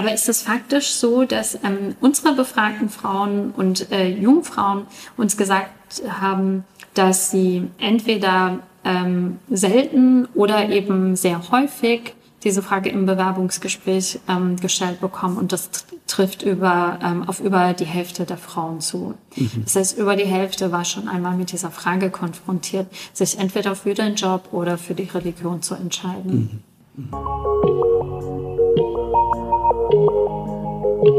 Aber ist es faktisch so, dass ähm, unsere befragten Frauen und äh, Jungfrauen uns gesagt haben, dass sie entweder ähm, selten oder eben sehr häufig diese Frage im Bewerbungsgespräch ähm, gestellt bekommen und das trifft über, ähm, auf über die Hälfte der Frauen zu. Mhm. Das heißt, über die Hälfte war schon einmal mit dieser Frage konfrontiert, sich entweder für den Job oder für die Religion zu entscheiden. Mhm. Mhm. Music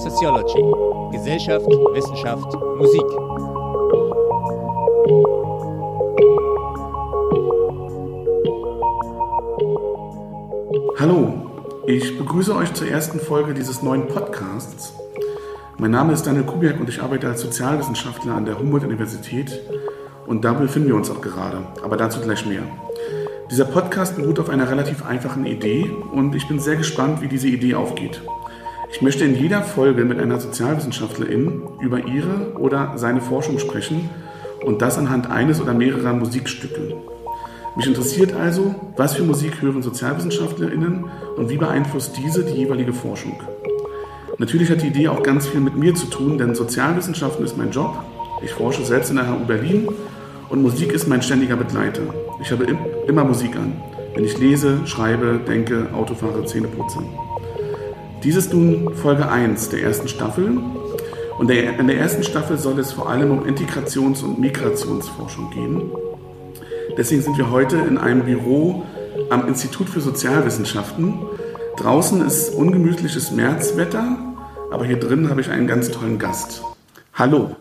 Sociology. Gesellschaft, Wissenschaft, Musik. Hallo, ich begrüße euch zur ersten Folge dieses neuen Podcasts. Mein Name ist Daniel Kubiak und ich arbeite als Sozialwissenschaftler an der Humboldt-Universität und da befinden wir uns auch gerade, aber dazu gleich mehr. Dieser Podcast beruht auf einer relativ einfachen Idee und ich bin sehr gespannt, wie diese Idee aufgeht. Ich möchte in jeder Folge mit einer Sozialwissenschaftlerin über ihre oder seine Forschung sprechen und das anhand eines oder mehrerer Musikstücke. Mich interessiert also, was für Musik hören Sozialwissenschaftlerinnen und wie beeinflusst diese die jeweilige Forschung. Natürlich hat die Idee auch ganz viel mit mir zu tun, denn Sozialwissenschaften ist mein Job. Ich forsche selbst in der HU Berlin und Musik ist mein ständiger Begleiter. Ich habe immer Musik an, wenn ich lese, schreibe, denke, Auto fahre, Zähne putze. Dies ist nun Folge 1 der ersten Staffel. Und in der ersten Staffel soll es vor allem um Integrations- und Migrationsforschung gehen. Deswegen sind wir heute in einem Büro am Institut für Sozialwissenschaften. Draußen ist ungemütliches Märzwetter, aber hier drin habe ich einen ganz tollen Gast. Hallo.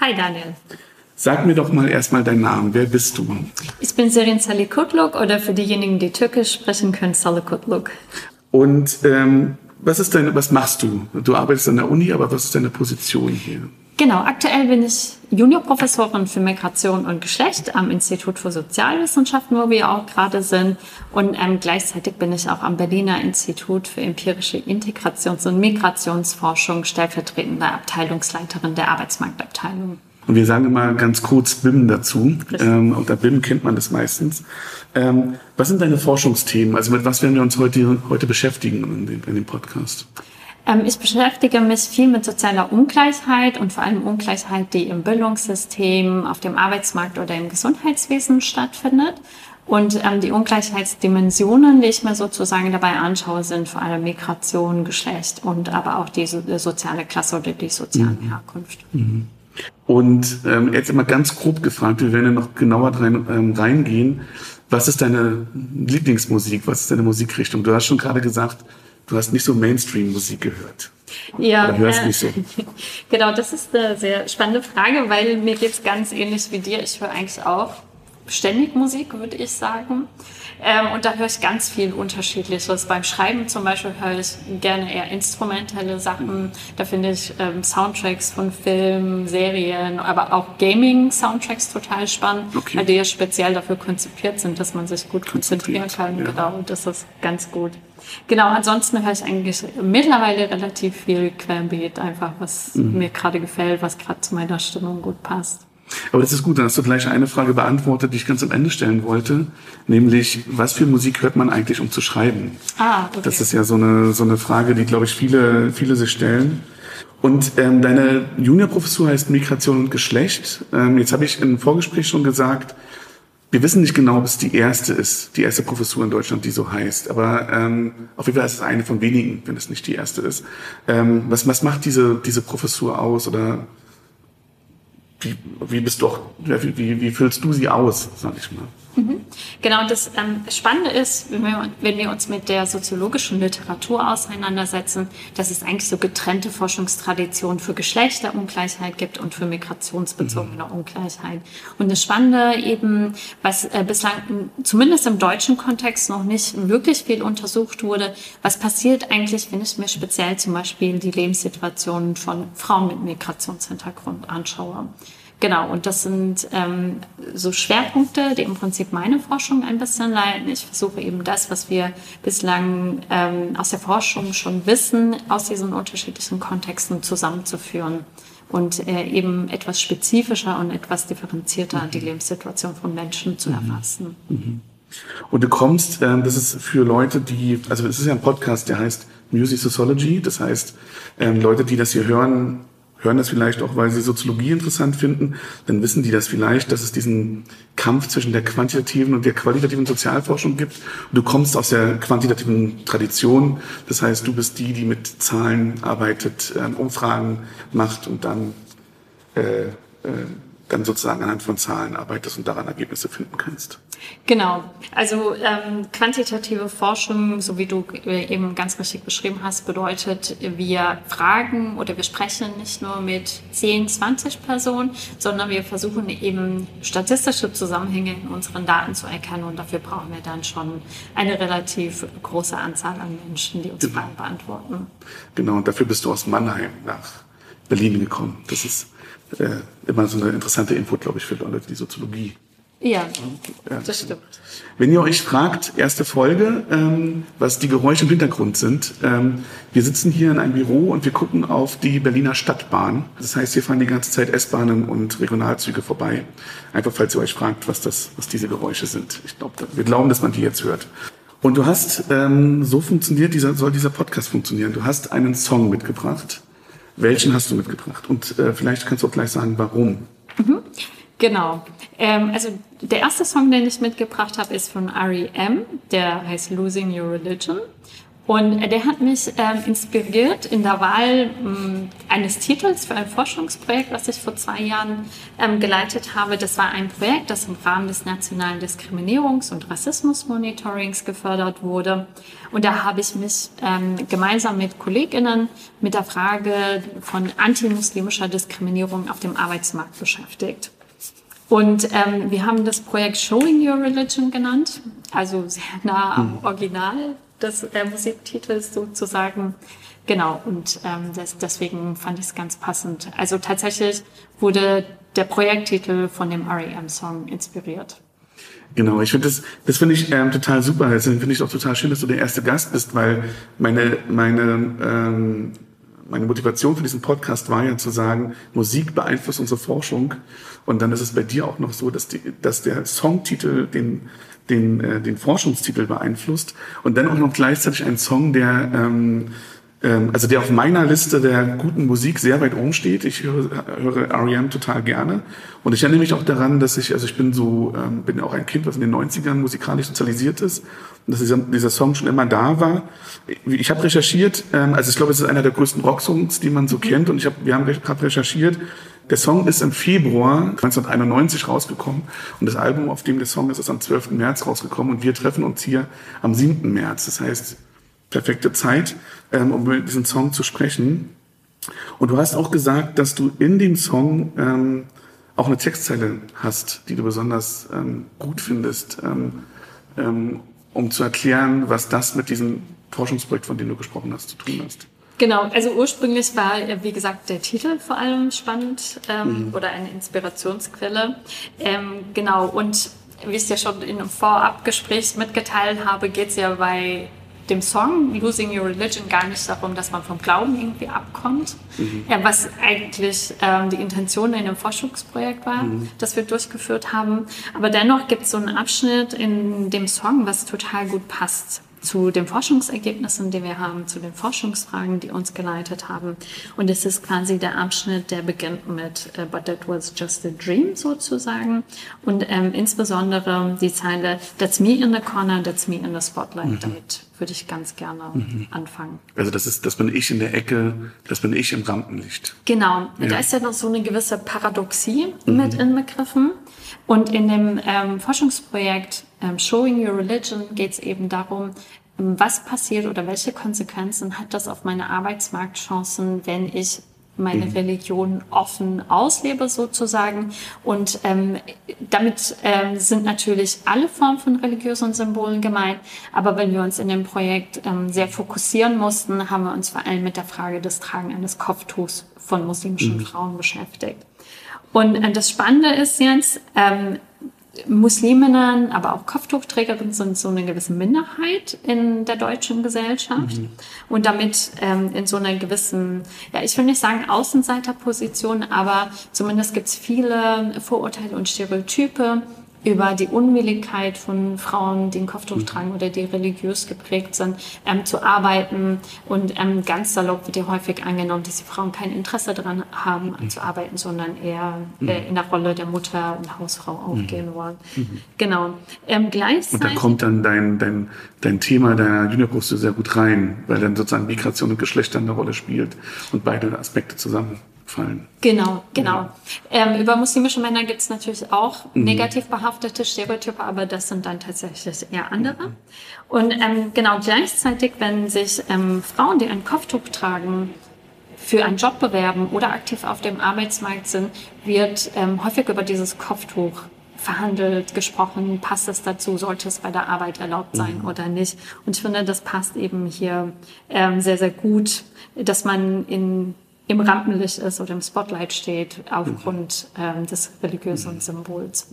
Hi Daniel. Sag mir doch mal erstmal deinen Namen. Wer bist du? Ich bin Serin Salikutluk oder für diejenigen, die Türkisch sprechen können, Salikutluk. Und ähm, was ist deine, was machst du? Du arbeitest an der Uni, aber was ist deine Position hier? Genau, aktuell bin ich Juniorprofessorin für Migration und Geschlecht am Institut für Sozialwissenschaften, wo wir auch gerade sind. Und ähm, gleichzeitig bin ich auch am Berliner Institut für empirische Integrations- und Migrationsforschung stellvertretende Abteilungsleiterin der Arbeitsmarktabteilung. Und wir sagen immer ganz kurz BIM dazu. Ähm, unter BIM kennt man das meistens. Ähm, was sind deine Forschungsthemen? Also mit was werden wir uns heute, heute beschäftigen in dem, in dem Podcast? Ähm, ich beschäftige mich viel mit sozialer Ungleichheit und vor allem Ungleichheit, die im Bildungssystem, auf dem Arbeitsmarkt oder im Gesundheitswesen stattfindet. Und ähm, die Ungleichheitsdimensionen, die ich mir sozusagen dabei anschaue, sind vor allem Migration, Geschlecht und aber auch die, soziale Klasse oder die soziale mhm. Herkunft. Mhm. Und ähm, jetzt immer ganz grob gefragt, wir werden ja noch genauer rein, ähm, reingehen. Was ist deine Lieblingsmusik? Was ist deine Musikrichtung? Du hast schon gerade gesagt, du hast nicht so Mainstream-Musik gehört. Ja, Oder hörst äh, nicht so. genau, das ist eine sehr spannende Frage, weil mir geht's ganz ähnlich wie dir. Ich höre eigentlich auch ständig Musik, würde ich sagen. Ähm, und da höre ich ganz viel Unterschiedliches. Beim Schreiben zum Beispiel höre ich gerne eher instrumentelle Sachen. Da finde ich ähm, Soundtracks von Filmen, Serien, aber auch Gaming-Soundtracks total spannend, okay. weil die ja speziell dafür konzipiert sind, dass man sich gut konzentrieren kann. Ja. Genau, das ist ganz gut. Genau, ansonsten höre ich eigentlich mittlerweile relativ viel Querbeat, einfach was mhm. mir gerade gefällt, was gerade zu meiner Stimmung gut passt. Aber das ist gut, dann hast du gleich eine Frage beantwortet, die ich ganz am Ende stellen wollte, nämlich, was für Musik hört man eigentlich, um zu schreiben? Ah, okay. Das ist ja so eine, so eine Frage, die, glaube ich, viele, viele sich stellen. Und ähm, deine Juniorprofessur heißt Migration und Geschlecht. Ähm, jetzt habe ich im Vorgespräch schon gesagt, wir wissen nicht genau, ob es die erste ist, die erste Professur in Deutschland, die so heißt. Aber ähm, auf jeden Fall ist es eine von wenigen, wenn es nicht die erste ist. Ähm, was, was macht diese, diese Professur aus? Oder wie, wie bist du auch, wie, wie, füllst du sie aus, sag ich mal? Mhm. Genau, das ähm, Spannende ist, wenn wir, wenn wir uns mit der soziologischen Literatur auseinandersetzen, dass es eigentlich so getrennte Forschungstraditionen für Geschlechterungleichheit gibt und für migrationsbezogene mhm. Ungleichheit. Und das Spannende eben, was äh, bislang zumindest im deutschen Kontext noch nicht wirklich viel untersucht wurde, was passiert eigentlich, wenn ich mir speziell zum Beispiel die Lebenssituationen von Frauen mit Migrationshintergrund anschaue. Genau, und das sind ähm, so Schwerpunkte, die im Prinzip meine Forschung ein bisschen leiten. Ich versuche eben das, was wir bislang ähm, aus der Forschung schon wissen, aus diesen unterschiedlichen Kontexten zusammenzuführen und äh, eben etwas spezifischer und etwas differenzierter die Lebenssituation von Menschen zu erfassen. Und du kommst, ähm, das ist für Leute, die, also es ist ja ein Podcast, der heißt Music Sociology, das heißt, ähm, Leute, die das hier hören, hören das vielleicht auch, weil sie Soziologie interessant finden, dann wissen die das vielleicht, dass es diesen Kampf zwischen der quantitativen und der qualitativen Sozialforschung gibt. Und du kommst aus der quantitativen Tradition, das heißt, du bist die, die mit Zahlen arbeitet, ähm, Umfragen macht und dann äh, äh, dann sozusagen anhand von Zahlen arbeitest und daran Ergebnisse finden kannst. Genau. Also ähm, quantitative Forschung, so wie du äh, eben ganz richtig beschrieben hast, bedeutet, wir fragen oder wir sprechen nicht nur mit 10, 20 Personen, sondern wir versuchen eben statistische Zusammenhänge in unseren Daten zu erkennen und dafür brauchen wir dann schon eine relativ große Anzahl an Menschen, die uns genau. Fragen beantworten. Genau, und dafür bist du aus Mannheim nach Berlin gekommen. Das ist äh, immer so eine interessante Info, glaube ich, für Leute, die Soziologie. Ja, ja, das stimmt. Wenn ihr euch fragt, erste Folge, ähm, was die Geräusche im Hintergrund sind, ähm, wir sitzen hier in einem Büro und wir gucken auf die Berliner Stadtbahn. Das heißt, hier fahren die ganze Zeit S-Bahnen und Regionalzüge vorbei. Einfach, falls ihr euch fragt, was das, was diese Geräusche sind. Ich glaube, wir glauben, dass man die jetzt hört. Und du hast, ähm, so funktioniert dieser, soll dieser Podcast funktionieren. Du hast einen Song mitgebracht. Welchen hast du mitgebracht? Und äh, vielleicht kannst du auch gleich sagen, warum. Mhm. Genau. Ähm, also der erste Song, den ich mitgebracht habe, ist von R.E.M., der heißt Losing Your Religion. Und der hat mich ähm, inspiriert in der Wahl ähm, eines Titels für ein Forschungsprojekt, was ich vor zwei Jahren ähm, geleitet habe. Das war ein Projekt, das im Rahmen des nationalen Diskriminierungs- und Rassismusmonitorings gefördert wurde. Und da habe ich mich ähm, gemeinsam mit KollegInnen mit der Frage von antimuslimischer Diskriminierung auf dem Arbeitsmarkt beschäftigt. Und ähm, wir haben das Projekt Showing Your Religion genannt, also sehr nah am hm. Original des äh, Musiktitels sozusagen. Genau, und ähm, das, deswegen fand ich es ganz passend. Also tatsächlich wurde der Projekttitel von dem REM-Song inspiriert. Genau, ich finde das, das finde ich ähm, total super. Deswegen finde ich auch total schön, dass du der erste Gast bist, weil meine, meine, ähm, meine Motivation für diesen Podcast war ja zu sagen, Musik beeinflusst unsere Forschung. Und dann ist es bei dir auch noch so, dass, die, dass der Songtitel den den, äh, den Forschungstitel beeinflusst und dann auch noch gleichzeitig ein Song, der ähm, ähm, also der auf meiner Liste der guten Musik sehr weit oben steht. Ich höre, höre R.E.M. total gerne und ich erinnere mich auch daran, dass ich, also ich bin so, ähm, bin auch ein Kind, was in den 90ern musikalisch sozialisiert ist und dass dieser, dieser Song schon immer da war. Ich habe recherchiert, ähm, also ich glaube, es ist einer der größten Rocksongs, die man so kennt und ich hab, wir haben hab recherchiert, der Song ist im Februar 1991 rausgekommen und das Album, auf dem der Song ist, ist am 12. März rausgekommen und wir treffen uns hier am 7. März. Das heißt, perfekte Zeit, ähm, um über diesen Song zu sprechen. Und du hast auch gesagt, dass du in dem Song ähm, auch eine Textzeile hast, die du besonders ähm, gut findest, ähm, ähm, um zu erklären, was das mit diesem Forschungsprojekt, von dem du gesprochen hast, zu tun hast. Genau, also ursprünglich war, wie gesagt, der Titel vor allem spannend ähm, mhm. oder eine Inspirationsquelle. Ähm, genau, und wie ich es ja schon in einem Vorabgespräch mitgeteilt habe, geht es ja bei dem Song Losing Your Religion gar nicht darum, dass man vom Glauben irgendwie abkommt, mhm. ja, was eigentlich ähm, die Intention in dem Forschungsprojekt war, mhm. das wir durchgeführt haben. Aber dennoch gibt es so einen Abschnitt in dem Song, was total gut passt zu den Forschungsergebnissen, die wir haben, zu den Forschungsfragen, die uns geleitet haben. Und es ist quasi der Abschnitt, der beginnt mit uh, But that was just a dream sozusagen. Und ähm, insbesondere die Zeile That's me in the corner, that's me in the spotlight. Mhm. Damit würde ich ganz gerne mhm. anfangen. Also das ist, das bin ich in der Ecke, das bin ich im Rampenlicht. Genau. Ja. Da ist ja noch so eine gewisse Paradoxie mhm. mit inbegriffen. Und in dem ähm, Forschungsprojekt ähm, Showing Your Religion geht es eben darum, ähm, was passiert oder welche Konsequenzen hat das auf meine Arbeitsmarktchancen, wenn ich meine mhm. Religion offen auslebe sozusagen. Und ähm, damit ähm, sind natürlich alle Formen von religiösen Symbolen gemeint. Aber wenn wir uns in dem Projekt ähm, sehr fokussieren mussten, haben wir uns vor allem mit der Frage des Tragen eines Kopftuchs von muslimischen mhm. Frauen beschäftigt. Und äh, das Spannende ist jetzt, ähm, Musliminnen, aber auch Kopftuchträgerinnen sind so eine gewisse Minderheit in der deutschen Gesellschaft mhm. und damit ähm, in so einer gewissen, ja, ich will nicht sagen Außenseiterposition, aber zumindest gibt es viele Vorurteile und Stereotype, über die Unwilligkeit von Frauen, die ein Kopftuch mhm. tragen oder die religiös geprägt sind, ähm, zu arbeiten. Und ähm, ganz salopp wird ja häufig angenommen, dass die Frauen kein Interesse daran haben, mhm. zu arbeiten, sondern eher äh, mhm. in der Rolle der Mutter und Hausfrau aufgehen mhm. wollen. Mhm. Genau. Ähm, gleichzeitig, und da kommt dann dein, dein, dein Thema deiner Juniorbrüste sehr gut rein, weil dann sozusagen Migration und Geschlechter eine Rolle spielt und beide Aspekte zusammen fallen. Genau, genau. Ähm, über muslimische Männer gibt es natürlich auch mhm. negativ behaftete Stereotype, aber das sind dann tatsächlich eher andere. Mhm. Und ähm, genau gleichzeitig, wenn sich ähm, Frauen, die ein Kopftuch tragen, für einen Job bewerben oder aktiv auf dem Arbeitsmarkt sind, wird ähm, häufig über dieses Kopftuch verhandelt, gesprochen, passt es dazu, sollte es bei der Arbeit erlaubt sein mhm. oder nicht. Und ich finde, das passt eben hier ähm, sehr, sehr gut, dass man in im Rampenlicht ist oder im Spotlight steht aufgrund ähm, des religiösen Symbols.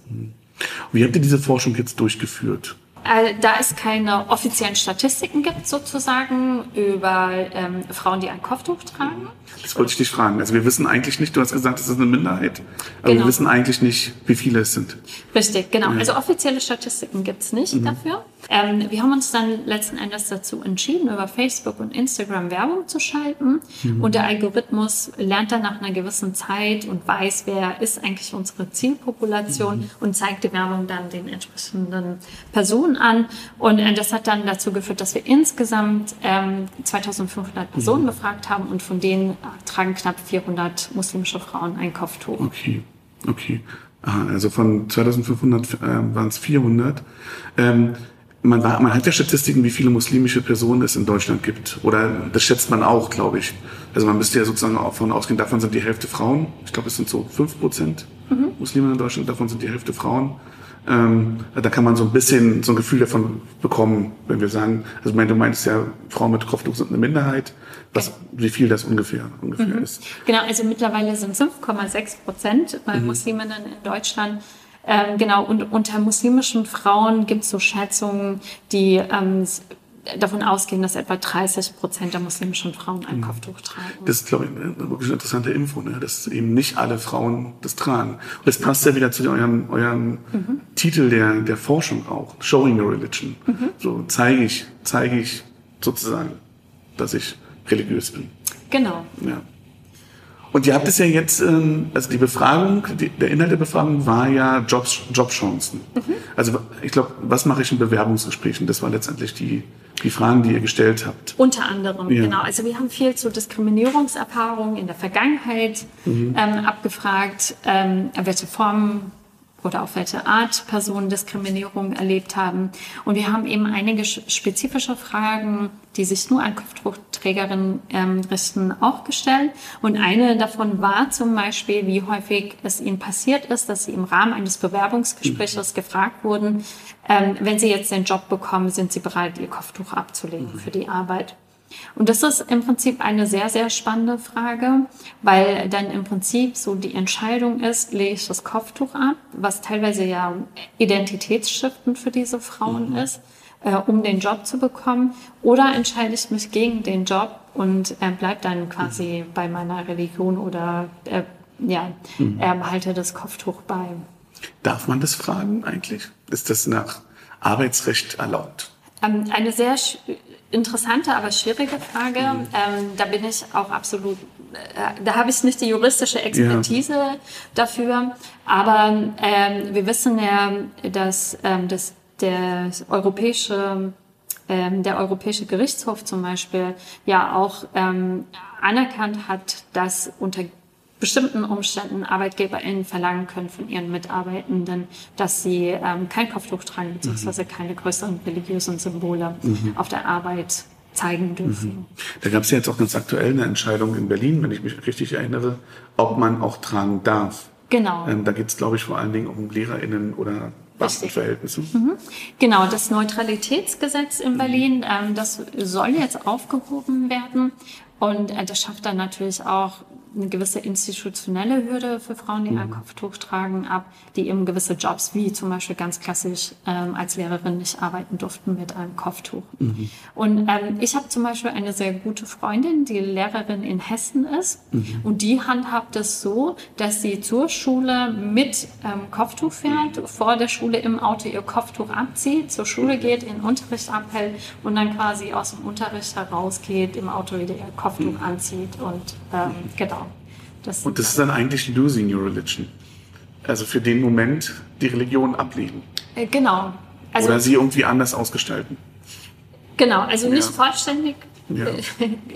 Wie habt ihr diese Forschung jetzt durchgeführt? Äh, da es keine offiziellen Statistiken gibt, sozusagen, über ähm, Frauen, die ein Kopftuch tragen. Das wollte ich dich fragen. Also wir wissen eigentlich nicht, du hast gesagt, es ist eine Minderheit, aber genau. wir wissen eigentlich nicht, wie viele es sind. Richtig, genau. Ja. Also offizielle Statistiken gibt es nicht mhm. dafür. Ähm, wir haben uns dann letzten Endes dazu entschieden, über Facebook und Instagram Werbung zu schalten. Mhm. Und der Algorithmus lernt dann nach einer gewissen Zeit und weiß, wer ist eigentlich unsere Zielpopulation mhm. und zeigt die Werbung dann den entsprechenden Personen an. Und äh, das hat dann dazu geführt, dass wir insgesamt ähm, 2500 Personen mhm. befragt haben und von denen tragen knapp 400 muslimische Frauen ein Kopftuch. Okay, okay. Aha, also von 2500 äh, waren es 400. Ähm, man, war, man hat ja Statistiken, wie viele muslimische Personen es in Deutschland gibt. Oder das schätzt man auch, glaube ich. Also man müsste ja sozusagen davon ausgehen, davon sind die Hälfte Frauen. Ich glaube, es sind so fünf Prozent mhm. Muslime in Deutschland, davon sind die Hälfte Frauen. Ähm, da kann man so ein bisschen so ein Gefühl davon bekommen, wenn wir sagen, also du meinst ja, Frauen mit Kopftuch sind eine Minderheit, was, wie viel das ungefähr, ungefähr mhm. ist. Genau, also mittlerweile sind 5,6 Prozent bei mhm. Musliminnen in Deutschland. Ähm, genau, und unter muslimischen Frauen gibt es so Schätzungen, die ähm, davon ausgehen, dass etwa 30 Prozent der muslimischen Frauen ein mhm. Kopftuch tragen. Das ist, glaube ich, eine wirklich interessante Info, ne? dass eben nicht alle Frauen das tragen. Und das passt ja wieder zu eurem, eurem mhm. Titel der, der Forschung auch, Showing Your Religion. Mhm. So zeige ich, zeige ich sozusagen, dass ich religiös bin. Genau. Ja. Und ihr habt es ja jetzt, ähm, also die Befragung, die, der Inhalt der Befragung war ja Jobs, Jobchancen. Mhm. Also ich glaube, was mache ich in Bewerbungsgesprächen? Das war letztendlich die, die Fragen, die ihr gestellt habt. Unter anderem, ja. genau. Also wir haben viel zu Diskriminierungserfahrungen in der Vergangenheit mhm. ähm, abgefragt, ähm, welche Formen oder auf welche Art Personen Diskriminierung erlebt haben. Und wir haben eben einige spezifische Fragen, die sich nur an Kopftuchträgerinnen ähm, richten, auch gestellt. Und eine davon war zum Beispiel, wie häufig es ihnen passiert ist, dass sie im Rahmen eines Bewerbungsgesprächs mhm. gefragt wurden, ähm, wenn sie jetzt den Job bekommen, sind sie bereit, ihr Kopftuch abzulegen mhm. für die Arbeit. Und das ist im Prinzip eine sehr, sehr spannende Frage, weil dann im Prinzip so die Entscheidung ist, lege ich das Kopftuch ab, was teilweise ja identitätsstiftend für diese Frauen mhm. ist, äh, um den Job zu bekommen, oder entscheide ich mich gegen den Job und äh, bleib dann quasi mhm. bei meiner Religion oder äh, ja, mhm. ähm, halte das Kopftuch bei. Darf man das fragen eigentlich? Ist das nach Arbeitsrecht erlaubt? Ähm, eine sehr interessante, aber schwierige Frage. Mhm. Ähm, da bin ich auch absolut, äh, da habe ich nicht die juristische Expertise ja. dafür. Aber ähm, wir wissen ja, dass, ähm, dass der europäische ähm, der Europäische Gerichtshof zum Beispiel ja auch ähm, anerkannt hat, dass unter bestimmten Umständen ArbeitgeberInnen verlangen können von ihren Mitarbeitenden, dass sie ähm, kein Kopftuch tragen, beziehungsweise mhm. keine größeren religiösen Symbole mhm. auf der Arbeit zeigen dürfen. Mhm. Da gab es ja jetzt auch ganz aktuell eine Entscheidung in Berlin, wenn ich mich richtig erinnere, ob man auch tragen darf. Genau. Ähm, da geht es, glaube ich, vor allen Dingen um LehrerInnen oder Beamtenverhältnisse. Mhm. Genau, das Neutralitätsgesetz in Berlin, ähm, das soll jetzt aufgehoben werden. Und äh, das schafft dann natürlich auch eine gewisse institutionelle Hürde für Frauen, die ein Kopftuch tragen, ab, die eben gewisse Jobs, wie zum Beispiel ganz klassisch ähm, als Lehrerin nicht arbeiten durften mit einem Kopftuch. Mhm. Und ähm, ich habe zum Beispiel eine sehr gute Freundin, die Lehrerin in Hessen ist. Mhm. Und die handhabt es so, dass sie zur Schule mit ähm, Kopftuch fährt, vor der Schule im Auto ihr Kopftuch abzieht, zur Schule geht, in Unterricht abhält und dann quasi aus dem Unterricht herausgeht, im Auto wieder ihr Kopftuch mhm. anzieht und ähm, genau. Das und das ist dann eigentlich losing your religion. Also für den Moment die Religion ablegen. Äh, genau. Also, Oder sie irgendwie anders ausgestalten. Genau, also nicht ja. vollständig ja.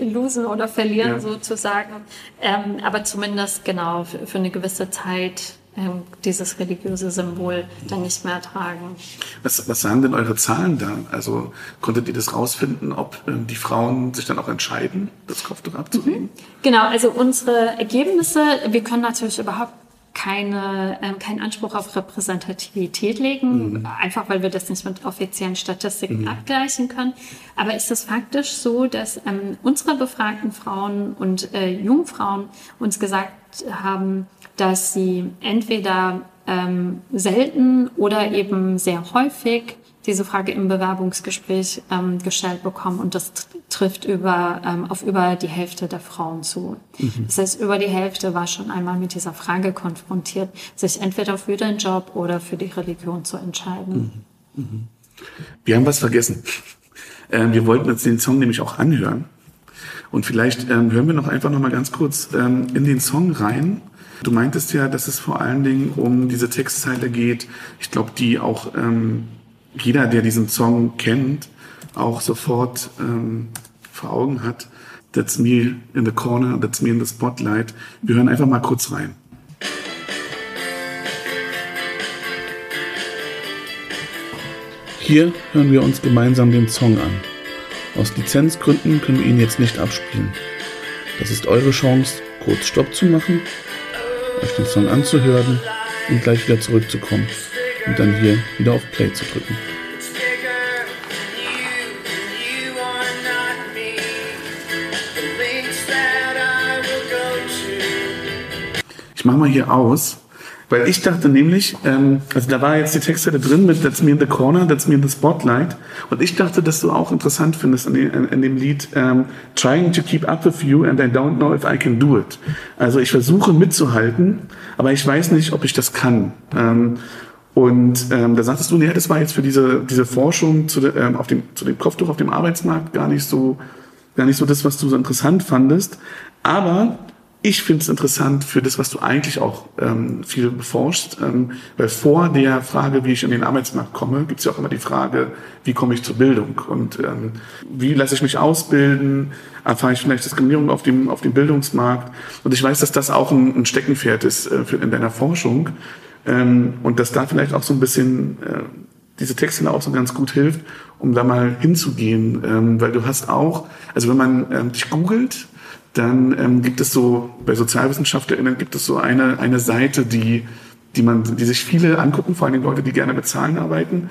losen oder verlieren ja. sozusagen, ähm, aber zumindest genau für, für eine gewisse Zeit dieses religiöse Symbol dann nicht mehr tragen. Was, was sagen denn eure Zahlen da? Also konntet ihr das rausfinden, ob ähm, die Frauen sich dann auch entscheiden, das Kopftuch abzulegen? Mhm. Genau, also unsere Ergebnisse, wir können natürlich überhaupt keine, äh, keinen Anspruch auf Repräsentativität legen, mhm. einfach weil wir das nicht mit offiziellen Statistiken mhm. abgleichen können. Aber ist es faktisch so, dass ähm, unsere befragten Frauen und äh, Jungfrauen uns gesagt haben, dass sie entweder ähm, selten oder eben sehr häufig diese Frage im Bewerbungsgespräch ähm, gestellt bekommen und das trifft über, ähm, auf über die Hälfte der Frauen zu. Mhm. Das heißt, über die Hälfte war schon einmal mit dieser Frage konfrontiert, sich entweder für den Job oder für die Religion zu entscheiden. Mhm. Mhm. Wir haben was vergessen. Ähm, wir wollten uns den Song nämlich auch anhören. Und vielleicht ähm, hören wir noch einfach noch mal ganz kurz ähm, in den Song rein. Du meintest ja, dass es vor allen Dingen um diese Textzeile geht. Ich glaube, die auch ähm, jeder, der diesen Song kennt, auch sofort ähm, vor Augen hat. That's me in the corner, that's me in the spotlight. Wir hören einfach mal kurz rein. Hier hören wir uns gemeinsam den Song an. Aus Lizenzgründen können wir ihn jetzt nicht abspielen. Das ist eure Chance, kurz Stopp zu machen, euch den Song anzuhören und gleich wieder zurückzukommen und dann hier wieder auf Play zu drücken. Ich mache mal hier aus, weil ich dachte nämlich, ähm, also da war jetzt die Texte da drin mit That's me in the corner, That's me in the spotlight. Und ich dachte, dass du auch interessant findest in dem, in dem Lied ähm, Trying to keep up with you and I don't know if I can do it. Also ich versuche mitzuhalten, aber ich weiß nicht, ob ich das kann. Ähm, und ähm, da sagtest du, nee, das war jetzt für diese, diese Forschung zu, de, ähm, auf dem, zu dem Kopftuch auf dem Arbeitsmarkt gar nicht so, gar nicht so das, was du so interessant fandest. Aber ich finde es interessant für das, was du eigentlich auch ähm, viel beforschst, ähm, weil vor der Frage, wie ich in den Arbeitsmarkt komme, gibt es ja auch immer die Frage, wie komme ich zur Bildung und ähm, wie lasse ich mich ausbilden, erfahre ich vielleicht Diskriminierung auf dem, auf dem Bildungsmarkt. Und ich weiß, dass das auch ein, ein Steckenpferd ist äh, für, in deiner Forschung ähm, und dass da vielleicht auch so ein bisschen äh, diese Texte auch so ganz gut hilft, um da mal hinzugehen, ähm, weil du hast auch, also wenn man ähm, dich googelt, dann ähm, gibt es so, bei SozialwissenschaftlerInnen gibt es so eine, eine Seite, die, die man, die sich viele angucken, vor allem Leute, die gerne mit Zahlen arbeiten,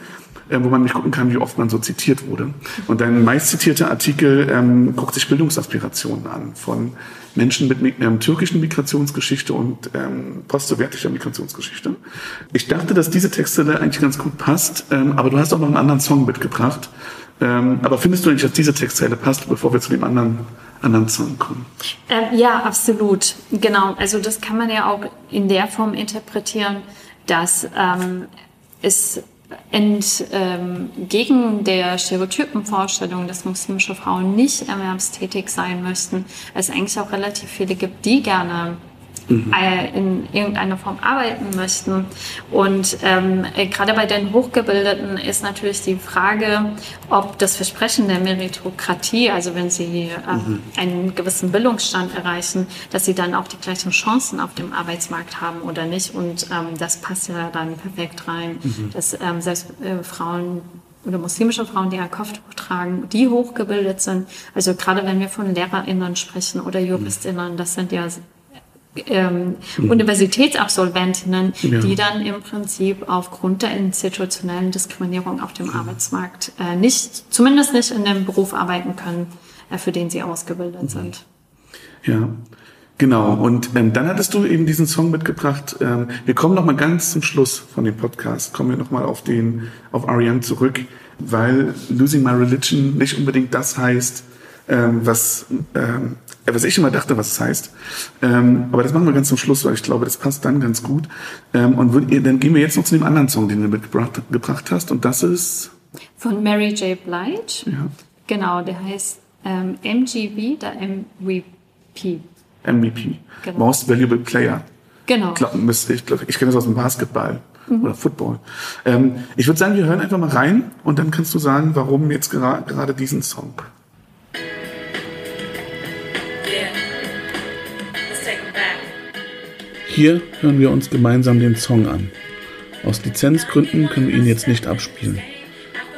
äh, wo man nicht gucken kann, wie oft man so zitiert wurde. Und dein meist zitierter Artikel ähm, guckt sich Bildungsaspirationen an von Menschen mit ähm, türkischen Migrationsgeschichte und ähm, postsowjetischer Migrationsgeschichte. Ich dachte, dass diese Texte da eigentlich ganz gut passt, ähm, aber du hast auch noch einen anderen Song mitgebracht. Ähm, aber findest du eigentlich, dass diese Textzeile passt, bevor wir zu dem anderen anderen Song kommen. Ähm, ja, absolut. Genau. Also das kann man ja auch in der Form interpretieren, dass ähm, es entgegen ähm, der Stereotypenvorstellung, dass muslimische Frauen nicht erwerbstätig sein möchten, es eigentlich auch relativ viele gibt, die gerne mhm. Äh, in irgendeiner Form arbeiten möchten. Und ähm, gerade bei den Hochgebildeten ist natürlich die Frage, ob das Versprechen der Meritokratie, also wenn sie ähm, mhm. einen gewissen Bildungsstand erreichen, dass sie dann auch die gleichen Chancen auf dem Arbeitsmarkt haben oder nicht. Und ähm, das passt ja dann perfekt rein, mhm. dass ähm, selbst äh, Frauen oder muslimische Frauen, die ein Kopftuch tragen, die hochgebildet sind. Also gerade wenn wir von LehrerInnen sprechen oder JuristInnen, das sind ja ähm, mhm. Universitätsabsolventinnen, ja. die dann im Prinzip aufgrund der institutionellen Diskriminierung auf dem mhm. Arbeitsmarkt äh, nicht, zumindest nicht in dem Beruf arbeiten können, äh, für den sie ausgebildet mhm. sind. Ja. Genau, und ähm, dann hattest du eben diesen Song mitgebracht. Ähm, wir kommen noch mal ganz zum Schluss von dem Podcast, kommen wir noch mal auf den, auf Ariane zurück, weil Losing My Religion nicht unbedingt das heißt, ähm, was, ähm, was ich immer dachte, was es heißt. Ähm, aber das machen wir ganz zum Schluss, weil ich glaube, das passt dann ganz gut. Ähm, und dann gehen wir jetzt noch zu dem anderen Song, den du mitgebracht gebracht hast, und das ist... Von Mary J. Blige. Ja. Genau, der heißt ähm, MGB, der MVP. MVP. Genau. Most Valuable Player. Genau. Ich, glaub, ich, ich kenne das aus dem Basketball mhm. oder Football. Ähm, ich würde sagen, wir hören einfach mal rein und dann kannst du sagen, warum jetzt gera gerade diesen Song. Hier hören wir uns gemeinsam den Song an. Aus Lizenzgründen können wir ihn jetzt nicht abspielen.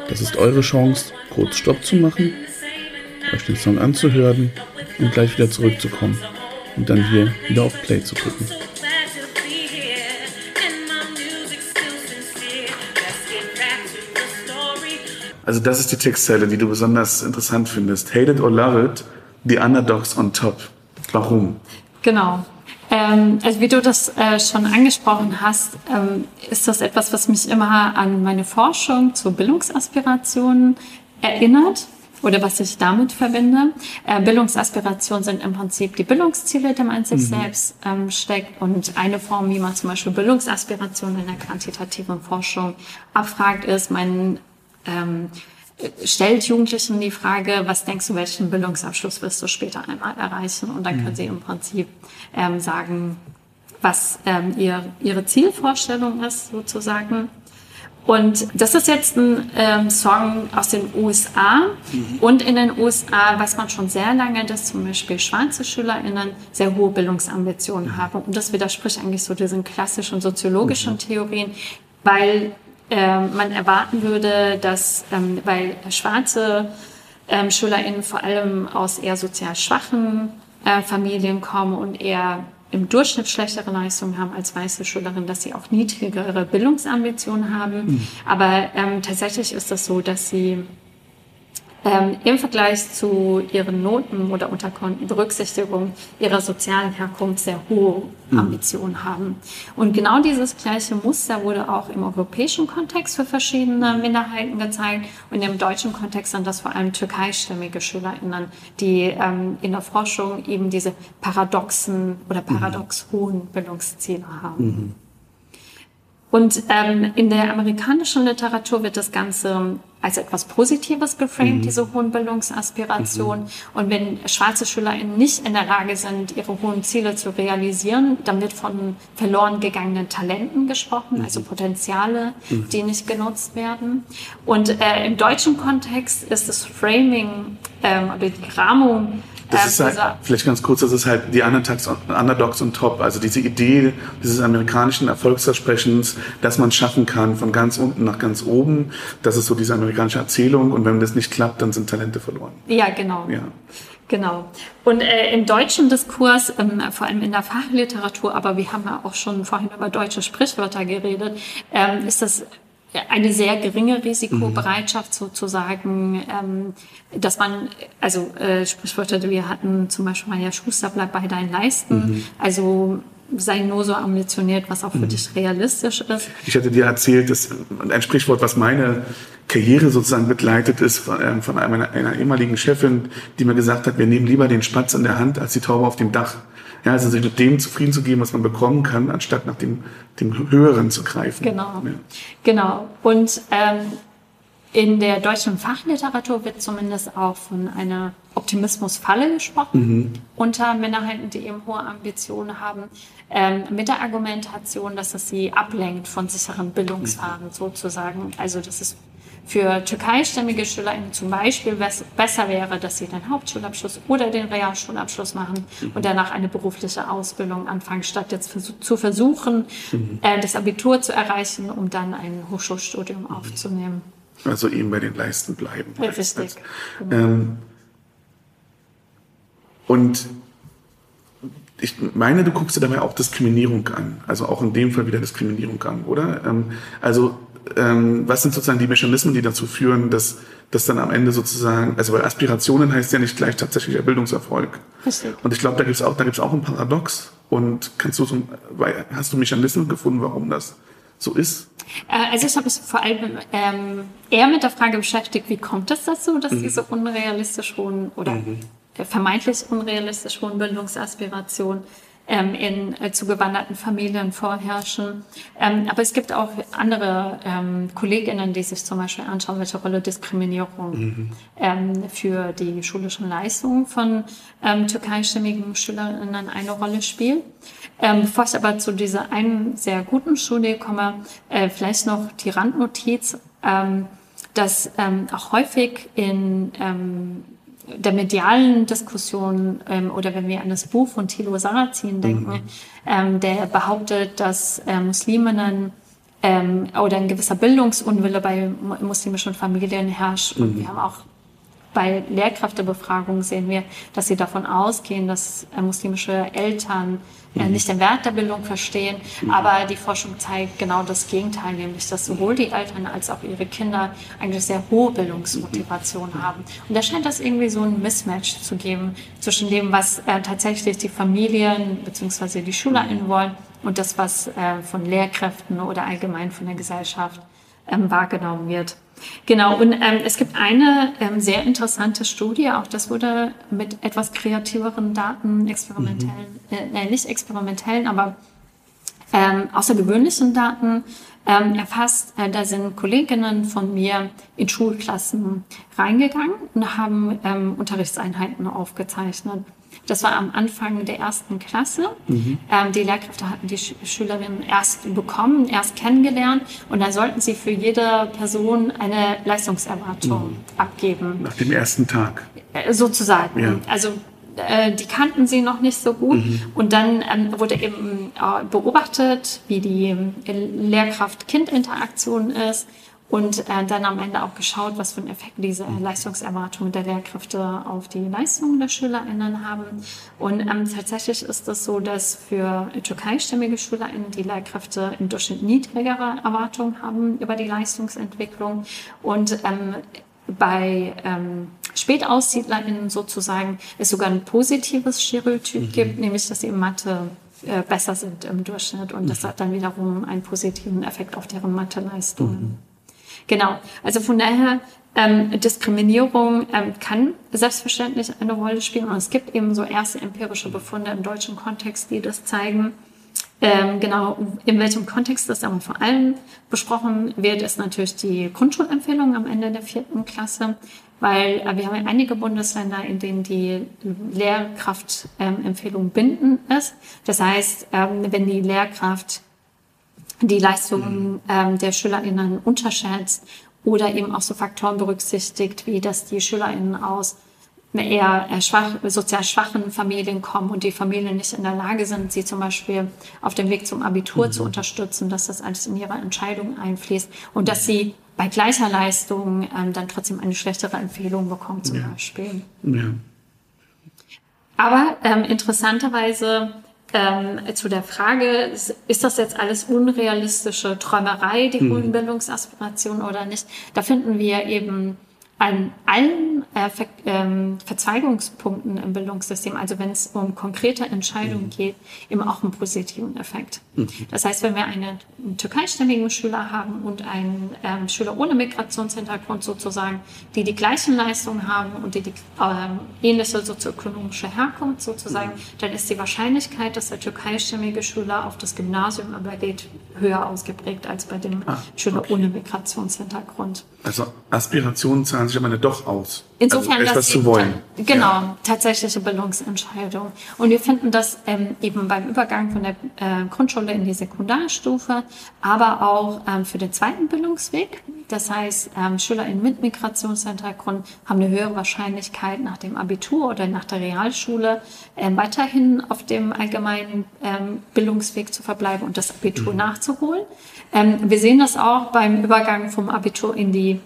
Das ist eure Chance, kurz Stopp zu machen, euch den Song anzuhören und gleich wieder zurückzukommen und dann hier wieder auf Play zu drücken. Also das ist die Textzeile, die du besonders interessant findest. Hate it or love it, the underdogs on top. Warum? Genau. Ähm, also wie du das äh, schon angesprochen hast, ähm, ist das etwas, was mich immer an meine Forschung zu Bildungsaspirationen erinnert oder was ich damit verbinde. Äh, Bildungsaspirationen sind im Prinzip die Bildungsziele, die man sich mhm. selbst ähm, steckt. Und eine Form, wie man zum Beispiel Bildungsaspirationen in der quantitativen Forschung abfragt, ist, man ähm, stellt Jugendlichen die Frage, was denkst du, welchen Bildungsabschluss wirst du später einmal erreichen? Und dann können sie im Prinzip ähm, sagen, was ähm, ihr, ihre Zielvorstellung ist, sozusagen. Und das ist jetzt ein ähm, Song aus den USA. Mhm. Und in den USA weiß man schon sehr lange, dass zum Beispiel schwarze SchülerInnen sehr hohe Bildungsambitionen mhm. haben. Und das widerspricht eigentlich so diesen klassischen soziologischen mhm. Theorien, weil ähm, man erwarten würde, dass, ähm, weil schwarze ähm, SchülerInnen vor allem aus eher sozial schwachen äh, Familien kommen und eher im Durchschnitt schlechtere Leistungen haben als weiße Schülerinnen, dass sie auch niedrigere Bildungsambitionen haben. Mhm. Aber ähm, tatsächlich ist das so, dass sie ähm, im Vergleich zu ihren Noten oder unter Berücksichtigung ihrer sozialen Herkunft sehr hohe mhm. Ambitionen haben. Und genau dieses gleiche Muster wurde auch im europäischen Kontext für verschiedene Minderheiten gezeigt und im deutschen Kontext sind das vor allem türkeistämmige SchülerInnen, die ähm, in der Forschung eben diese paradoxen oder paradox mhm. hohen Bildungsziele haben. Mhm. Und ähm, in der amerikanischen Literatur wird das Ganze als etwas Positives geframed, mhm. diese hohen Bildungsaspirationen. Mhm. Und wenn schwarze SchülerInnen nicht in der Lage sind, ihre hohen Ziele zu realisieren, dann wird von verloren gegangenen Talenten gesprochen, mhm. also Potenziale, mhm. die nicht genutzt werden. Und äh, im deutschen Kontext ist das Framing ähm, oder die Rahmung das ähm, ist halt, vielleicht ganz kurz, das ist halt die Underdogs, Underdogs on top. Also diese Idee dieses amerikanischen Erfolgsversprechens, dass man schaffen kann von ganz unten nach ganz oben. Das ist so diese amerikanische Erzählung. Und wenn das nicht klappt, dann sind Talente verloren. Ja, genau. Ja. Genau. Und äh, im deutschen Diskurs, ähm, vor allem in der Fachliteratur, aber wir haben ja auch schon vorhin über deutsche Sprichwörter geredet, ähm, ist das eine sehr geringe Risikobereitschaft mhm. sozusagen, ähm, dass man, also äh, Sprichwörter, wir hatten, zum Beispiel mal ja Schuster bleibt bei deinen Leisten, mhm. also sei nur so ambitioniert, was auch für mhm. dich realistisch ist. Ich hatte dir erzählt, dass ein Sprichwort, was meine Karriere sozusagen begleitet ist, von, ähm, von einer, einer ehemaligen Chefin, die mir gesagt hat, wir nehmen lieber den Spatz in der Hand als die Taube auf dem Dach. Ja, also sich mit dem zufrieden zu geben, was man bekommen kann, anstatt nach dem, dem Höheren zu greifen. Genau. Ja. Genau. Und ähm, in der deutschen Fachliteratur wird zumindest auch von einer Optimismusfalle gesprochen mhm. unter Minderheiten, die eben hohe Ambitionen haben, ähm, mit der Argumentation, dass es sie ablenkt von sicheren Bildungsfaden mhm. sozusagen. Also das ist für türkeistämmige SchülerInnen zum Beispiel besser wäre, dass sie den Hauptschulabschluss oder den Realschulabschluss machen und danach eine berufliche Ausbildung anfangen, statt jetzt zu versuchen, mhm. äh, das Abitur zu erreichen, um dann ein Hochschulstudium mhm. aufzunehmen. Also eben bei den Leisten bleiben. Ja, richtig. Ähm, und ich meine, du guckst dir dabei auch Diskriminierung an. Also auch in dem Fall wieder Diskriminierung an, oder? Ähm, also ähm, was sind sozusagen die Mechanismen, die dazu führen, dass das dann am Ende sozusagen, also weil Aspirationen heißt ja nicht gleich tatsächlicher Bildungserfolg. Richtig. Und ich glaube, da gibt's auch, da gibt's auch ein Paradox. Und kannst du so, hast du Mechanismen gefunden, warum das so ist? Äh, also ich habe mich vor allem ähm, eher mit der Frage beschäftigt, wie kommt es dazu, dass mhm. diese unrealistisch hohen oder mhm. vermeintlich unrealistisch hohen Bildungsaspirationen ähm, in äh, zugewanderten Familien vorherrschen. Ähm, aber es gibt auch andere ähm, Kolleginnen, die sich zum Beispiel anschauen, welche Rolle Diskriminierung mhm. ähm, für die schulischen Leistungen von ähm, türkeistämmigen Schülerinnen eine Rolle spielt. Ähm, bevor ich aber zu dieser einen sehr guten Studie komme, äh, vielleicht noch die Randnotiz, ähm, dass ähm, auch häufig in ähm, der medialen Diskussion ähm, oder wenn wir an das Buch von Thilo Sarrazin denken, mhm. ähm, der behauptet, dass äh, Musliminnen ähm, oder ein gewisser Bildungsunwille bei muslimischen Familien herrscht. Mhm. Und wir haben auch bei Lehrkräftebefragungen sehen wir, dass sie davon ausgehen, dass äh, muslimische Eltern äh, mhm. nicht den Wert der Bildung verstehen. Mhm. Aber die Forschung zeigt genau das Gegenteil, nämlich dass sowohl die Eltern als auch ihre Kinder eigentlich sehr hohe Bildungsmotivation mhm. haben. Und da scheint das irgendwie so ein Mismatch zu geben zwischen dem, was äh, tatsächlich die Familien bzw. die SchülerInnen wollen und das, was äh, von Lehrkräften oder allgemein von der Gesellschaft ähm, wahrgenommen wird. Genau, und ähm, es gibt eine ähm, sehr interessante Studie, auch das wurde mit etwas kreativeren Daten, experimentellen, mhm. äh, nicht experimentellen, aber ähm, außergewöhnlichen Daten ähm, erfasst. Äh, da sind Kolleginnen von mir in Schulklassen reingegangen und haben ähm, Unterrichtseinheiten aufgezeichnet. Das war am Anfang der ersten Klasse. Mhm. Ähm, die Lehrkräfte hatten die Sch Schülerinnen erst bekommen, erst kennengelernt und dann sollten sie für jede Person eine Leistungserwartung mhm. abgeben. Nach dem ersten Tag. Äh, sozusagen. Ja. Also äh, die kannten sie noch nicht so gut. Mhm. Und dann ähm, wurde eben äh, beobachtet, wie die äh, Lehrkraft-Kind-Interaktion ist und äh, dann am Ende auch geschaut, was für einen Effekt diese Leistungserwartungen der Lehrkräfte auf die Leistungen der SchülerInnen haben. Und ähm, tatsächlich ist es so, dass für türkeistämmige SchülerInnen die Lehrkräfte im Durchschnitt niedrigere Erwartungen haben über die Leistungsentwicklung und ähm, bei ähm, SpätaussiedlerInnen sozusagen es sogar ein positives Stereotyp mhm. gibt, nämlich dass sie in Mathe äh, besser sind im Durchschnitt und mhm. das hat dann wiederum einen positiven Effekt auf deren Matheleistungen. Mhm. Genau, also von daher ähm, Diskriminierung ähm, kann selbstverständlich eine Rolle spielen und es gibt eben so erste empirische Befunde im deutschen Kontext, die das zeigen. Ähm, genau, in welchem Kontext das aber vor allem besprochen wird, ist natürlich die Grundschulempfehlung am Ende der vierten Klasse, weil äh, wir haben ja einige Bundesländer, in denen die Lehrkraftempfehlung ähm, bindend ist. Das heißt, ähm, wenn die Lehrkraft die Leistungen ähm, der SchülerInnen unterschätzt oder eben auch so Faktoren berücksichtigt, wie dass die SchülerInnen aus eher schwach, sozial schwachen Familien kommen und die Familien nicht in der Lage sind, sie zum Beispiel auf dem Weg zum Abitur mhm. zu unterstützen, dass das alles in ihre Entscheidung einfließt und dass sie bei gleicher Leistung ähm, dann trotzdem eine schlechtere Empfehlung bekommen zum ja. Beispiel. Ja. Aber ähm, interessanterweise ähm, zu der Frage, ist das jetzt alles unrealistische Träumerei, die hohen mhm. Bildungsaspirationen oder nicht? Da finden wir eben an allen äh, Ver ähm, Verzweigungspunkten im Bildungssystem, also wenn es um konkrete Entscheidungen mhm. geht, eben auch einen positiven Effekt. Mhm. Das heißt, wenn wir einen türkeistämmigen Schüler haben und einen ähm, Schüler ohne Migrationshintergrund sozusagen, die die gleichen Leistungen haben und die die ähm, ähnliche sozioökonomische Herkunft sozusagen, mhm. dann ist die Wahrscheinlichkeit, dass der türkeistämmige Schüler auf das Gymnasium übergeht, höher ausgeprägt als bei dem ah, Schüler okay. ohne Migrationshintergrund. Also Aspirationen zahlen sich am Ende doch aus. Insofern, also etwas zu wollen. Genau, ja. tatsächliche Bildungsentscheidung. Und wir finden das ähm, eben beim Übergang von der äh, Grundschule in die Sekundarstufe, aber auch ähm, für den zweiten Bildungsweg. Das heißt, ähm, SchülerInnen mit Migrationshintergrund haben eine höhere Wahrscheinlichkeit, nach dem Abitur oder nach der Realschule ähm, weiterhin auf dem allgemeinen ähm, Bildungsweg zu verbleiben und das Abitur mhm. nachzuholen. Ähm, wir sehen das auch beim Übergang vom Abitur in die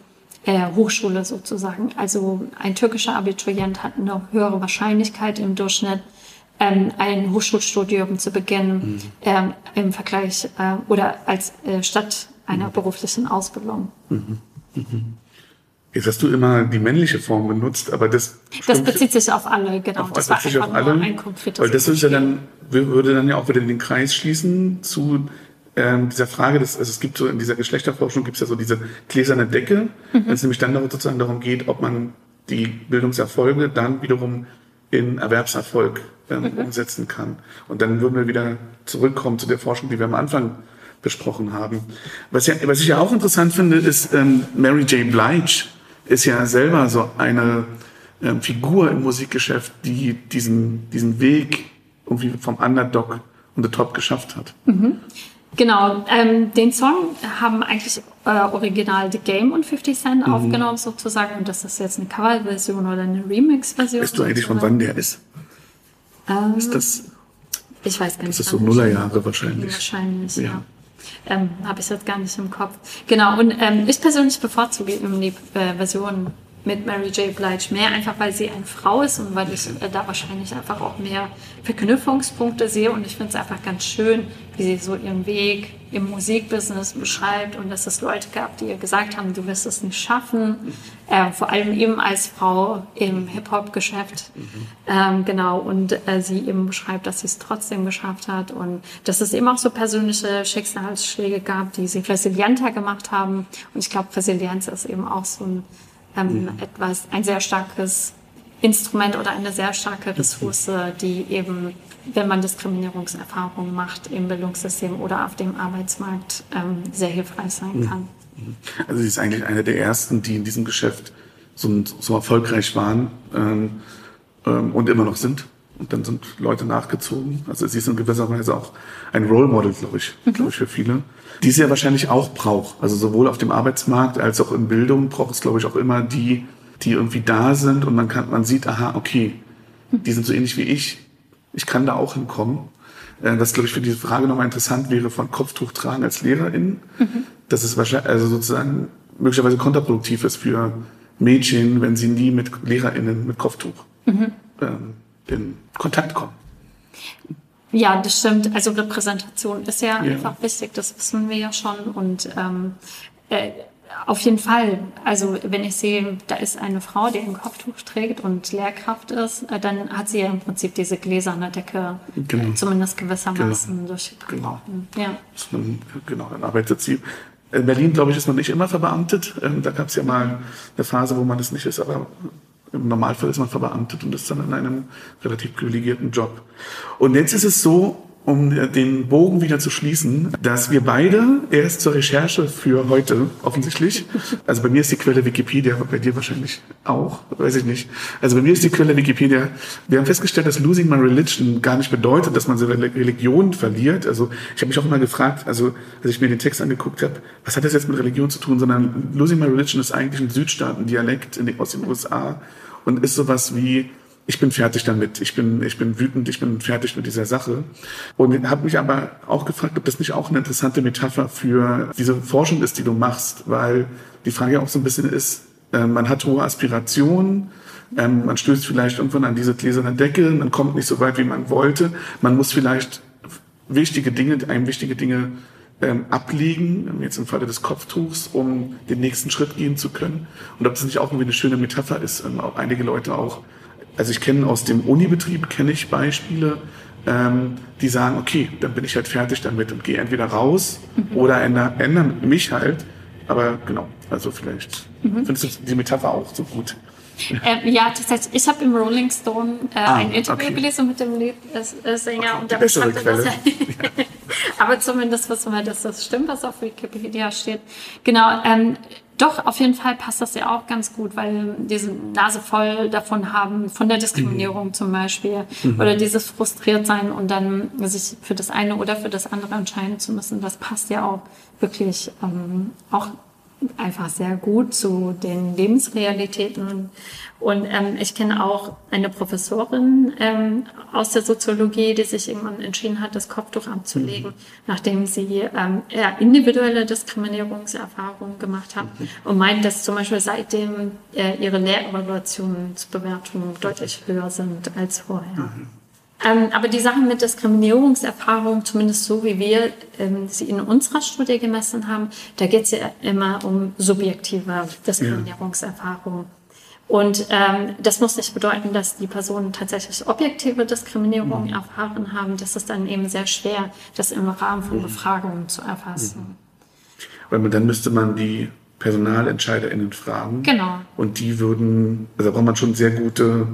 äh, Hochschule sozusagen. Also ein türkischer Abiturient hat eine höhere Wahrscheinlichkeit im Durchschnitt, ähm, ein Hochschulstudium zu beginnen Mhm. ähm, im Vergleich äh, oder als äh, statt einer Mhm. beruflichen Ausbildung. Jetzt hast du immer die männliche Form benutzt, aber das, Das bezieht sich auf alle, genau. auf, das war bezieht sich einfach auf alle, ein konkretes weil das ja dann, würde dann ja auch wieder den Kreis schließen zu ähm, dieser Frage, dass, also es gibt so in dieser Geschlechterforschung gibt es ja so diese gläserne Decke, Mhm. wenn es nämlich dann darum- sozusagen darum geht, ob man die Bildungserfolge dann wiederum in Erwerbserfolg ähm, Mhm. umsetzen kann. Und dann würden wir wieder zurückkommen zu der Forschung, die wir am Anfang besprochen haben. Was, ja, was ich ja auch interessant finde, ist ähm, Mary J. Blige ist ja selber so eine ähm, Figur im Musikgeschäft, die diesen, diesen Weg irgendwie vom Underdog und the Top geschafft hat. Genau, ähm, den Song haben eigentlich äh, original The Game und 50 Cent Mhm. aufgenommen sozusagen und das ist jetzt eine Coverversion oder eine Remix-Version. Weißt du eigentlich, von wann der ist? Ähm, Ist das, ich weiß gar nicht. das ist so Nullerjahre wahrscheinlich. Wahrscheinlich, ja. Ja. Ähm, Habe ich jetzt gar nicht im Kopf. Genau, und ähm, ich persönlich bevorzuge eben die äh, Version mit Mary J. Blige mehr, einfach weil sie eine Frau ist und weil ich äh, da wahrscheinlich einfach auch mehr Verknüpfungspunkte sehe und ich finde es einfach ganz schön, wie sie so ihren Weg im Musikbusiness beschreibt und dass es Leute gab, die ihr gesagt haben, du wirst es nicht schaffen, äh, vor allem eben als Frau im Hip-Hop-Geschäft. Ähm, genau, und äh, sie eben beschreibt, dass sie es trotzdem geschafft hat und dass es eben auch so persönliche Schicksalsschläge gab, die sie resilienter gemacht haben. Und ich glaube, Resilienz ist eben auch so ein ähm, etwas, ein sehr starkes Instrument oder eine sehr starke Ressource, die eben, wenn man Diskriminierungserfahrungen macht im Bildungssystem oder auf dem Arbeitsmarkt, ähm, sehr hilfreich sein kann. Also sie ist eigentlich eine der ersten, die in diesem Geschäft so, so erfolgreich waren ähm, ähm, und immer noch sind. Und dann sind Leute nachgezogen. Also sie ist in gewisser Weise auch ein Role Model, glaube ich, glaube ich, für viele. Die es ja wahrscheinlich auch braucht. Also sowohl auf dem Arbeitsmarkt als auch in Bildung braucht es, glaube ich, auch immer die, die irgendwie da sind und man kann, man sieht, aha, okay, die sind so ähnlich wie ich. Ich kann da auch hinkommen. Äh, Was, glaube ich, für diese Frage nochmal interessant wäre von Kopftuch tragen als Lehrerin. Dass es wahrscheinlich, also sozusagen möglicherweise kontraproduktiv ist für Mädchen, wenn sie nie mit LehrerInnen mit Kopftuch ähm, in Kontakt kommen. Ja, das stimmt. Also Repräsentation ist ja, Ja. einfach wichtig, das wissen wir ja schon. Und ähm, äh, auf jeden Fall, also wenn ich sehe, da ist eine Frau, die ein Kopftuch trägt und Lehrkraft ist, äh, dann hat sie ja im Prinzip diese gläserne Decke Genau. zumindest gewissermaßen durchgebrochen. Genau. Ja. Genau, dann arbeitet sie. In Berlin, glaube ich, ist man nicht immer verbeamtet. Ähm, da gab es ja mal eine Phase, wo man das nicht ist, aber im Normalfall ist man verbeamtet und ist dann in einem relativ privilegierten Job. Und jetzt ist es so, um den Bogen wieder zu schließen, dass wir beide erst zur Recherche für heute offensichtlich, also bei mir ist die Quelle Wikipedia, bei dir wahrscheinlich auch, weiß ich nicht. Also bei mir ist die Quelle Wikipedia. Wir haben festgestellt, dass losing my religion gar nicht bedeutet, dass man seine Religion verliert. Also ich habe mich auch immer gefragt, also als ich mir den Text angeguckt habe, was hat das jetzt mit Religion zu tun, sondern losing my religion ist eigentlich ein Südstaaten-Dialekt aus den USA und ist sowas wie ich bin fertig damit, ich bin, ich bin wütend, ich bin fertig mit dieser Sache. Und habe mich aber auch gefragt, ob das nicht auch eine interessante Metapher für diese Forschung ist, die du machst, weil die Frage auch so ein bisschen ist, äh, man hat hohe Aspirationen, ähm, man stößt vielleicht irgendwann an diese gläserne Decke, man kommt nicht so weit, wie man wollte, man muss vielleicht wichtige Dinge, einem wichtige Dinge ähm, ablegen, jetzt im Falle des Kopftuchs, um den nächsten Schritt gehen zu können. Und ob das nicht auch irgendwie eine schöne Metapher ist, ähm, auch einige Leute auch also ich kenne aus dem Unibetrieb kenne ich Beispiele, ähm, die sagen, okay, dann bin ich halt fertig damit und gehe entweder raus oder ändere, ändere mich halt. Aber genau, also vielleicht findest du die Metapher auch so gut. Ähm, ja, tatsächlich. Ich habe im Rolling Stone äh, Ah, ein Interview okay. gelesen mit dem Lied, äh, Sänger und die der bessere das. Quelle. Aber zumindest wissen wir, dass das stimmt, was auf Wikipedia steht. Genau. Ähm, doch, auf jeden Fall passt das ja auch ganz gut, weil diese Nase voll davon haben, von der Diskriminierung Mhm. zum Beispiel, oder dieses frustriert sein und dann sich für das eine oder für das andere entscheiden zu müssen. Das passt ja auch wirklich ähm, auch einfach sehr gut zu den Lebensrealitäten. Und ähm, ich kenne auch eine Professorin ähm, aus der Soziologie, die sich irgendwann entschieden hat, das Kopftuch abzulegen, nachdem sie ähm, eher individuelle Diskriminierungserfahrungen gemacht hat und meint, dass zum Beispiel seitdem äh, ihre Lehrevaluationsbewertungen deutlich höher sind als vorher. Ähm, aber die Sachen mit Diskriminierungserfahrung, zumindest so wie wir ähm, sie in unserer Studie gemessen haben, da geht es ja immer um subjektive Diskriminierungserfahrung. Und ähm, das muss nicht bedeuten, dass die Personen tatsächlich objektive Diskriminierung mhm. erfahren haben. Das ist dann eben sehr schwer, das im Rahmen von mhm. Befragungen zu erfassen. Mhm. Weil dann müsste man die PersonalentscheiderInnen fragen. Genau. Und die würden, also da braucht man schon sehr gute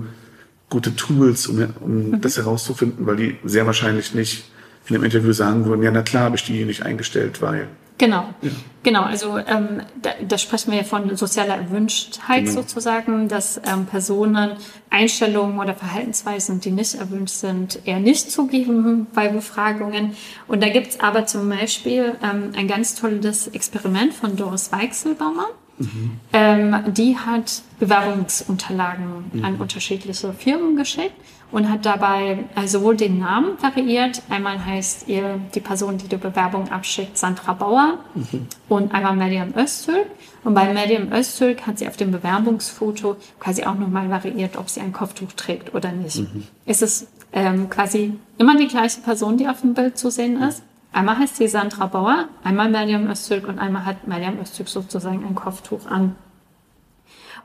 gute Tools, um, um mhm. das herauszufinden, weil die sehr wahrscheinlich nicht in einem Interview sagen würden, ja, na klar, habe ich die nicht eingestellt, weil. Genau, ja. genau. Also ähm, da, da sprechen wir von sozialer Erwünschtheit genau. sozusagen, dass ähm, Personen Einstellungen oder Verhaltensweisen, die nicht erwünscht sind, eher nicht zugeben bei Befragungen. Und da gibt's aber zum Beispiel ähm, ein ganz tolles Experiment von Doris Weichselbaumer. Mhm. Ähm, die hat Bewerbungsunterlagen mhm. an unterschiedliche Firmen geschickt und hat dabei äh, sowohl den Namen variiert, einmal heißt ihr die Person, die die Bewerbung abschickt, Sandra Bauer mhm. und einmal Medium Öztürk. Und bei Medium Öztürk hat sie auf dem Bewerbungsfoto quasi auch nochmal variiert, ob sie ein Kopftuch trägt oder nicht. Mhm. Es ist ähm, quasi immer die gleiche Person, die auf dem Bild zu sehen ist. Einmal heißt sie Sandra Bauer, einmal Mariam Öztürk und einmal hat Mariam Öztürk sozusagen ein Kopftuch an.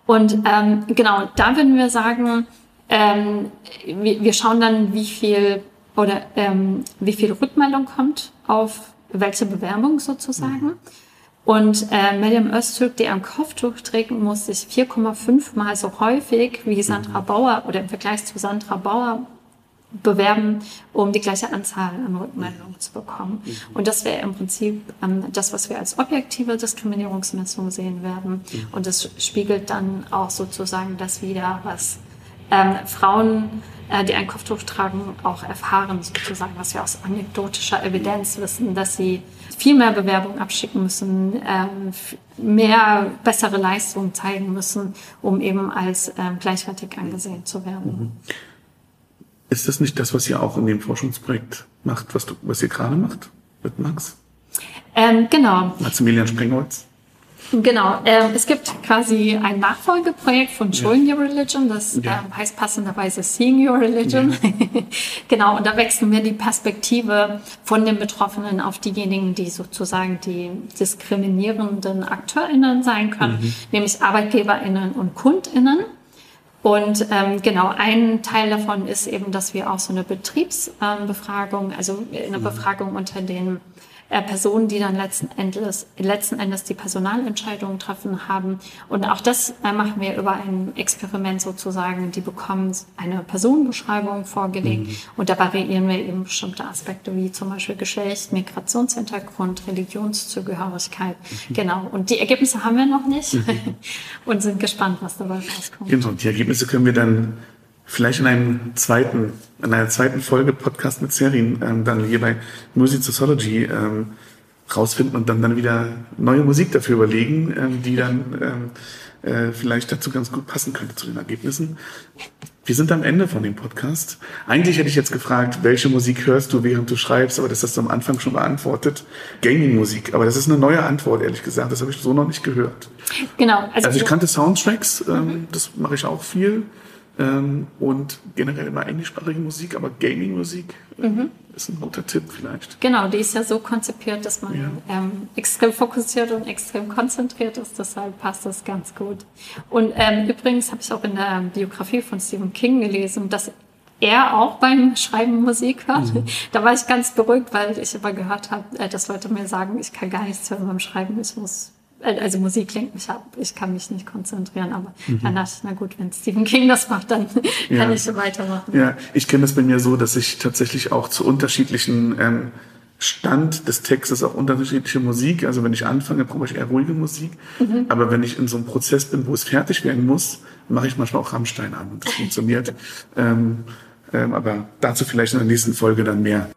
Und ähm, genau, da würden wir sagen, ähm, wir, wir schauen dann, wie viel oder ähm, wie viel Rückmeldung kommt auf welche Bewerbung sozusagen. Mhm. Und äh, Mariam Öztürk, die ein Kopftuch trägt, muss sich 4,5 mal so häufig wie Sandra mhm. Bauer oder im Vergleich zu Sandra Bauer bewerben, um die gleiche Anzahl an Rückmeldungen zu bekommen. Mhm. Und das wäre im Prinzip ähm, das, was wir als objektive Diskriminierungsmessung sehen werden. Mhm. Und das spiegelt dann auch sozusagen das wieder, was ähm, Frauen, äh, die ein Kopftuch tragen, auch erfahren, sozusagen, was wir aus anekdotischer Evidenz wissen, dass sie viel mehr Bewerbungen abschicken müssen, ähm, mehr bessere Leistungen zeigen müssen, um eben als ähm, gleichwertig angesehen zu werden. Mhm. Ist das nicht das, was ihr auch in dem Forschungsprojekt macht, was, du, was ihr gerade macht mit Max? Ähm, genau. Maximilian Sprengholz? Genau. Ähm, es gibt quasi ein Nachfolgeprojekt von Showing. Your Religion, das ja. ähm, heißt passenderweise Seeing Your Religion. Ja. genau. Und da wechseln wir die Perspektive von den Betroffenen auf diejenigen, die sozusagen die diskriminierenden AkteurInnen sein können, mhm. nämlich ArbeitgeberInnen und KundInnen. Und ähm, genau, ein Teil davon ist eben, dass wir auch so eine Betriebsbefragung, ähm, also eine mhm. Befragung unter den äh, Personen, die dann letzten Endes, letzten Endes die Personalentscheidungen treffen haben. Und auch das äh, machen wir über ein Experiment sozusagen. Die bekommen eine Personenbeschreibung vorgelegt mhm. und da variieren wir eben bestimmte Aspekte wie zum Beispiel Geschlecht, Migrationshintergrund, Religionszugehörigkeit. Mhm. Genau. Und die Ergebnisse haben wir noch nicht mhm. und sind gespannt, was dabei rauskommt. Genau. Die Ergebnisse können wir dann vielleicht in einem zweiten, in einer zweiten Folge Podcast mit Serien ähm, dann hier bei Music Sociology ähm, rausfinden und dann dann wieder neue Musik dafür überlegen, ähm, die dann ähm, äh, vielleicht dazu ganz gut passen könnte zu den Ergebnissen. Wir sind am Ende von dem Podcast. Eigentlich hätte ich jetzt gefragt, welche Musik hörst du, während du schreibst, aber das hast du am Anfang schon beantwortet. Gaming-Musik. Aber das ist eine neue Antwort, ehrlich gesagt. Das habe ich so noch nicht gehört. Genau. Also, also ich kannte Soundtracks, ähm, mhm. das mache ich auch viel. Ähm, und generell immer englischsprachige Musik, aber Gaming-Musik äh, mhm. ist ein guter Tipp vielleicht. Genau, die ist ja so konzipiert, dass man ja. ähm, extrem fokussiert und extrem konzentriert ist, deshalb passt das ganz gut. Und ähm, übrigens habe ich auch in der Biografie von Stephen King gelesen, dass er auch beim Schreiben Musik hört. Mhm. Da war ich ganz beruhigt, weil ich immer gehört habe, äh, dass Leute mir sagen, ich kann gar nichts hören beim Schreiben, ich muss also Musik lenkt mich ab, ich kann mich nicht konzentrieren, aber mhm. dann dachte ich, na gut, wenn Stephen King das macht, dann ja. kann ich so weitermachen. Ja, ich kenne das bei mir so, dass ich tatsächlich auch zu unterschiedlichen ähm, Stand des Textes auch unterschiedliche Musik. Also wenn ich anfange, brauche ich eher ruhige Musik. Mhm. Aber wenn ich in so einem Prozess bin, wo es fertig werden muss, mache ich manchmal auch Rammstein an und das funktioniert. ähm, ähm, aber dazu vielleicht in der nächsten Folge dann mehr.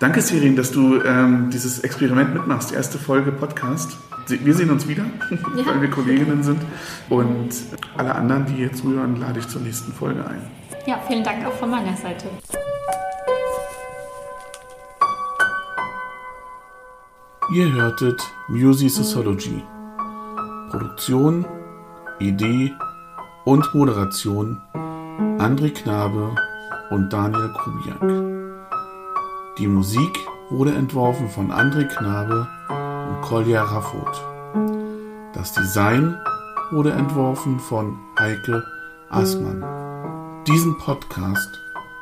Danke, Sirin, dass du ähm, dieses Experiment mitmachst. Erste Folge Podcast. Wir sehen uns wieder, ja. weil wir Kolleginnen sind. Und alle anderen, die hier zuhören, lade ich zur nächsten Folge ein. Ja, vielen Dank auch von meiner Seite. Ihr hörtet Music Sociology. Produktion, Idee und Moderation André Knabe und Daniel Kubiak. Die Musik wurde entworfen von André Knabe und Kolja Raffot. Das Design wurde entworfen von Heike Aßmann. Diesen Podcast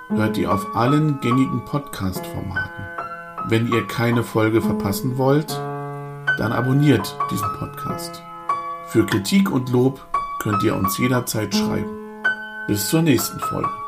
hört ihr auf allen gängigen Podcast-Formaten. Wenn ihr keine Folge verpassen wollt, dann abonniert diesen Podcast. Für Kritik und Lob könnt ihr uns jederzeit schreiben. Bis zur nächsten Folge.